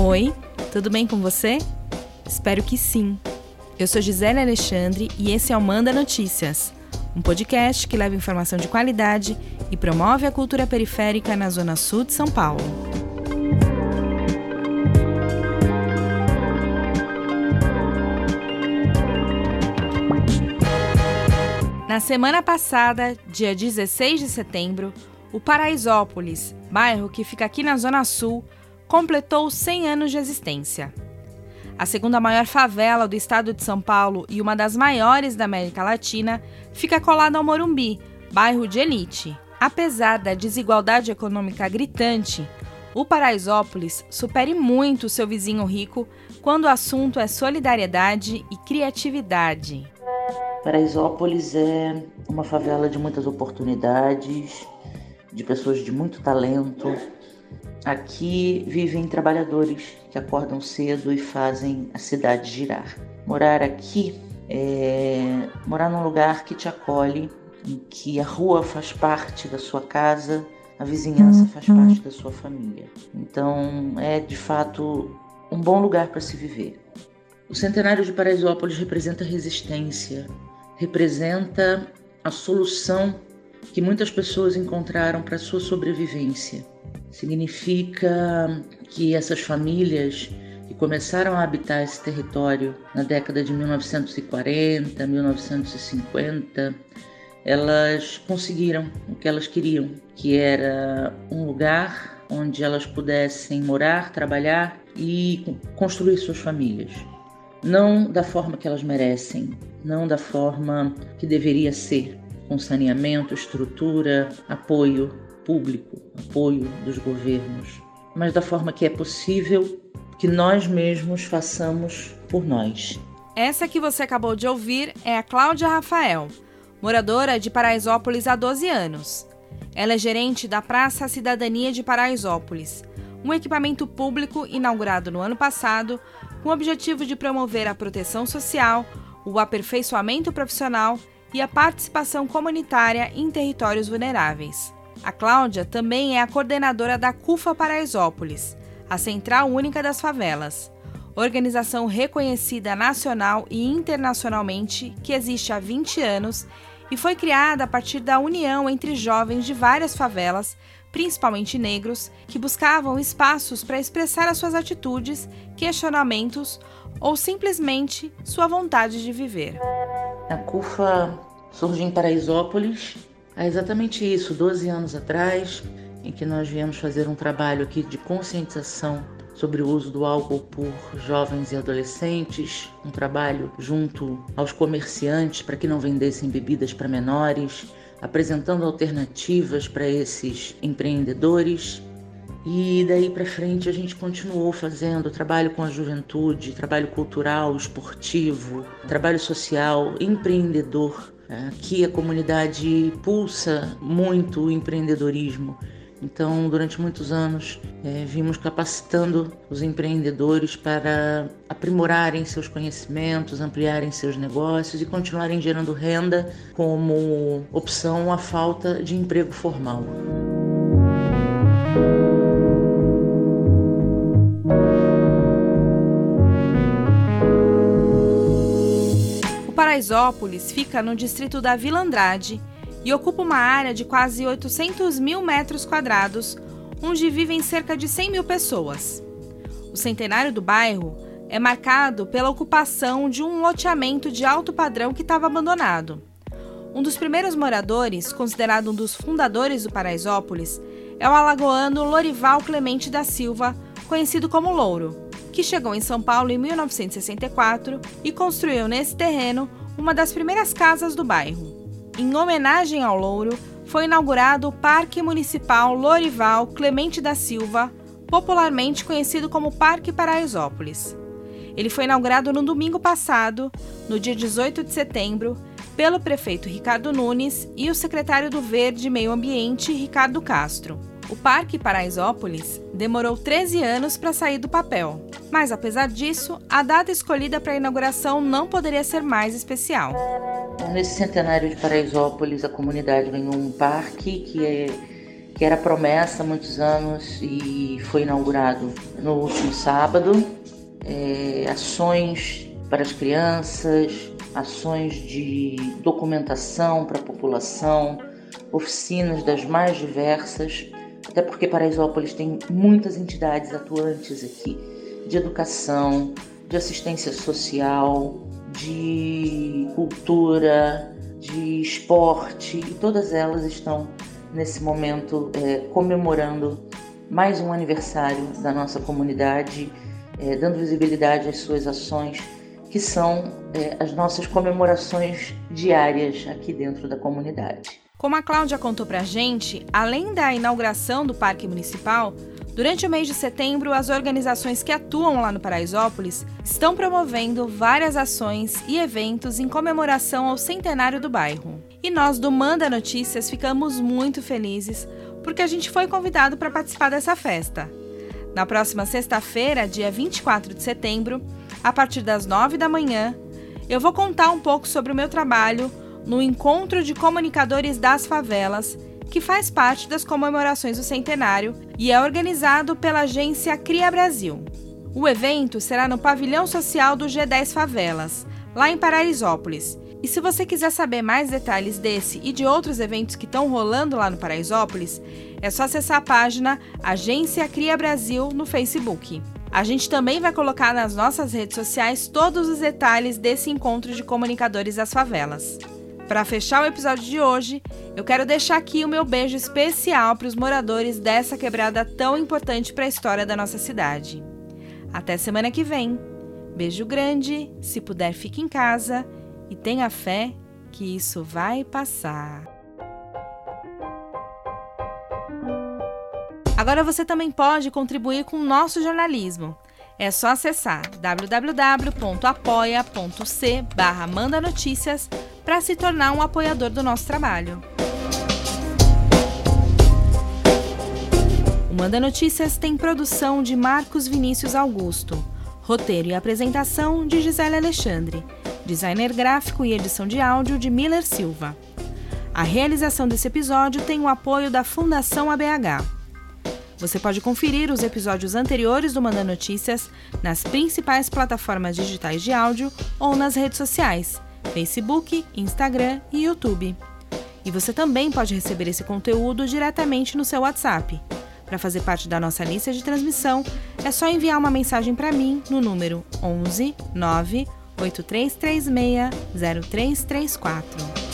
Oi, tudo bem com você? Espero que sim. Eu sou Gisele Alexandre e esse é o Manda Notícias, um podcast que leva informação de qualidade e promove a cultura periférica na Zona Sul de São Paulo. Na semana passada, dia 16 de setembro, o Paraisópolis, bairro que fica aqui na Zona Sul, completou 100 anos de existência. A segunda maior favela do estado de São Paulo e uma das maiores da América Latina fica colada ao Morumbi, bairro de elite. Apesar da desigualdade econômica gritante, o Paraisópolis supere muito seu vizinho rico quando o assunto é solidariedade e criatividade. Paraisópolis é uma favela de muitas oportunidades, de pessoas de muito talento. Aqui vivem trabalhadores que acordam cedo e fazem a cidade girar. Morar aqui é morar num lugar que te acolhe, em que a rua faz parte da sua casa, a vizinhança faz uhum. parte da sua família. Então é de fato um bom lugar para se viver. O centenário de Paraisópolis representa resistência, representa a solução que muitas pessoas encontraram para sua sobrevivência. Significa que essas famílias que começaram a habitar esse território na década de 1940, 1950, elas conseguiram o que elas queriam, que era um lugar onde elas pudessem morar, trabalhar e construir suas famílias. Não da forma que elas merecem, não da forma que deveria ser, com saneamento, estrutura, apoio público, apoio dos governos, mas da forma que é possível que nós mesmos façamos por nós. Essa que você acabou de ouvir é a Cláudia Rafael, moradora de Paraisópolis há 12 anos. Ela é gerente da Praça Cidadania de Paraisópolis, um equipamento público inaugurado no ano passado com o objetivo de promover a proteção social, o aperfeiçoamento profissional e a participação comunitária em territórios vulneráveis. A Cláudia também é a coordenadora da CUFA Paraisópolis, a Central Única das Favelas, organização reconhecida nacional e internacionalmente que existe há 20 anos e foi criada a partir da união entre jovens de várias favelas, principalmente negros, que buscavam espaços para expressar as suas atitudes, questionamentos ou simplesmente sua vontade de viver. A CUFA surge em Paraisópolis há exatamente isso, 12 anos atrás, em que nós viemos fazer um trabalho aqui de conscientização sobre o uso do álcool por jovens e adolescentes, um trabalho junto aos comerciantes para que não vendessem bebidas para menores, apresentando alternativas para esses empreendedores e daí para frente a gente continuou fazendo trabalho com a juventude, trabalho cultural, esportivo, trabalho social, empreendedor. Aqui a comunidade pulsa muito o empreendedorismo. Então, durante muitos anos, é, vimos capacitando os empreendedores para aprimorarem seus conhecimentos, ampliarem seus negócios e continuarem gerando renda como opção à falta de emprego formal. Paraisópolis fica no distrito da Vila Andrade e ocupa uma área de quase 800 mil metros quadrados, onde vivem cerca de 100 mil pessoas. O centenário do bairro é marcado pela ocupação de um loteamento de alto padrão que estava abandonado. Um dos primeiros moradores, considerado um dos fundadores do Paraisópolis, é o alagoano Lorival Clemente da Silva, conhecido como Louro, que chegou em São Paulo em 1964 e construiu nesse terreno uma das primeiras casas do bairro. Em homenagem ao Louro, foi inaugurado o Parque Municipal Lorival Clemente da Silva, popularmente conhecido como Parque Paraisópolis. Ele foi inaugurado no domingo passado, no dia 18 de setembro, pelo prefeito Ricardo Nunes e o secretário do Verde e Meio Ambiente, Ricardo Castro. O Parque Paraisópolis demorou 13 anos para sair do papel, mas apesar disso, a data escolhida para a inauguração não poderia ser mais especial. Nesse centenário de Paraisópolis, a comunidade ganhou um parque que é que era promessa há muitos anos e foi inaugurado no último sábado. É, ações para as crianças, ações de documentação para a população, oficinas das mais diversas, até porque Paraisópolis tem muitas entidades atuantes aqui, de educação, de assistência social, de cultura, de esporte, e todas elas estão nesse momento é, comemorando mais um aniversário da nossa comunidade, é, dando visibilidade às suas ações, que são é, as nossas comemorações diárias aqui dentro da comunidade. Como a Cláudia contou pra gente, além da inauguração do Parque Municipal, durante o mês de setembro, as organizações que atuam lá no Paraisópolis estão promovendo várias ações e eventos em comemoração ao centenário do bairro. E nós do Manda Notícias ficamos muito felizes porque a gente foi convidado para participar dessa festa. Na próxima sexta-feira, dia 24 de setembro, a partir das 9 da manhã, eu vou contar um pouco sobre o meu trabalho no Encontro de Comunicadores das Favelas, que faz parte das comemorações do centenário e é organizado pela agência Cria Brasil. O evento será no pavilhão social do G10 Favelas, lá em Paraisópolis, e se você quiser saber mais detalhes desse e de outros eventos que estão rolando lá no Paraisópolis, é só acessar a página Agência Cria Brasil no Facebook. A gente também vai colocar nas nossas redes sociais todos os detalhes desse encontro de comunicadores das favelas. Para fechar o episódio de hoje, eu quero deixar aqui o meu beijo especial para os moradores dessa quebrada tão importante para a história da nossa cidade. Até semana que vem. Beijo grande, se puder fique em casa e tenha fé que isso vai passar. Agora você também pode contribuir com o nosso jornalismo. É só acessar www.apoia.c barra para se tornar um apoiador do nosso trabalho. O Manda Notícias tem produção de Marcos Vinícius Augusto, roteiro e apresentação de Gisele Alexandre designer gráfico e edição de áudio de Miller Silva. A realização desse episódio tem o apoio da Fundação ABH. Você pode conferir os episódios anteriores do Manda Notícias nas principais plataformas digitais de áudio ou nas redes sociais, Facebook, Instagram e YouTube. E você também pode receber esse conteúdo diretamente no seu WhatsApp. Para fazer parte da nossa lista de transmissão, é só enviar uma mensagem para mim no número 11 9 8336 0334.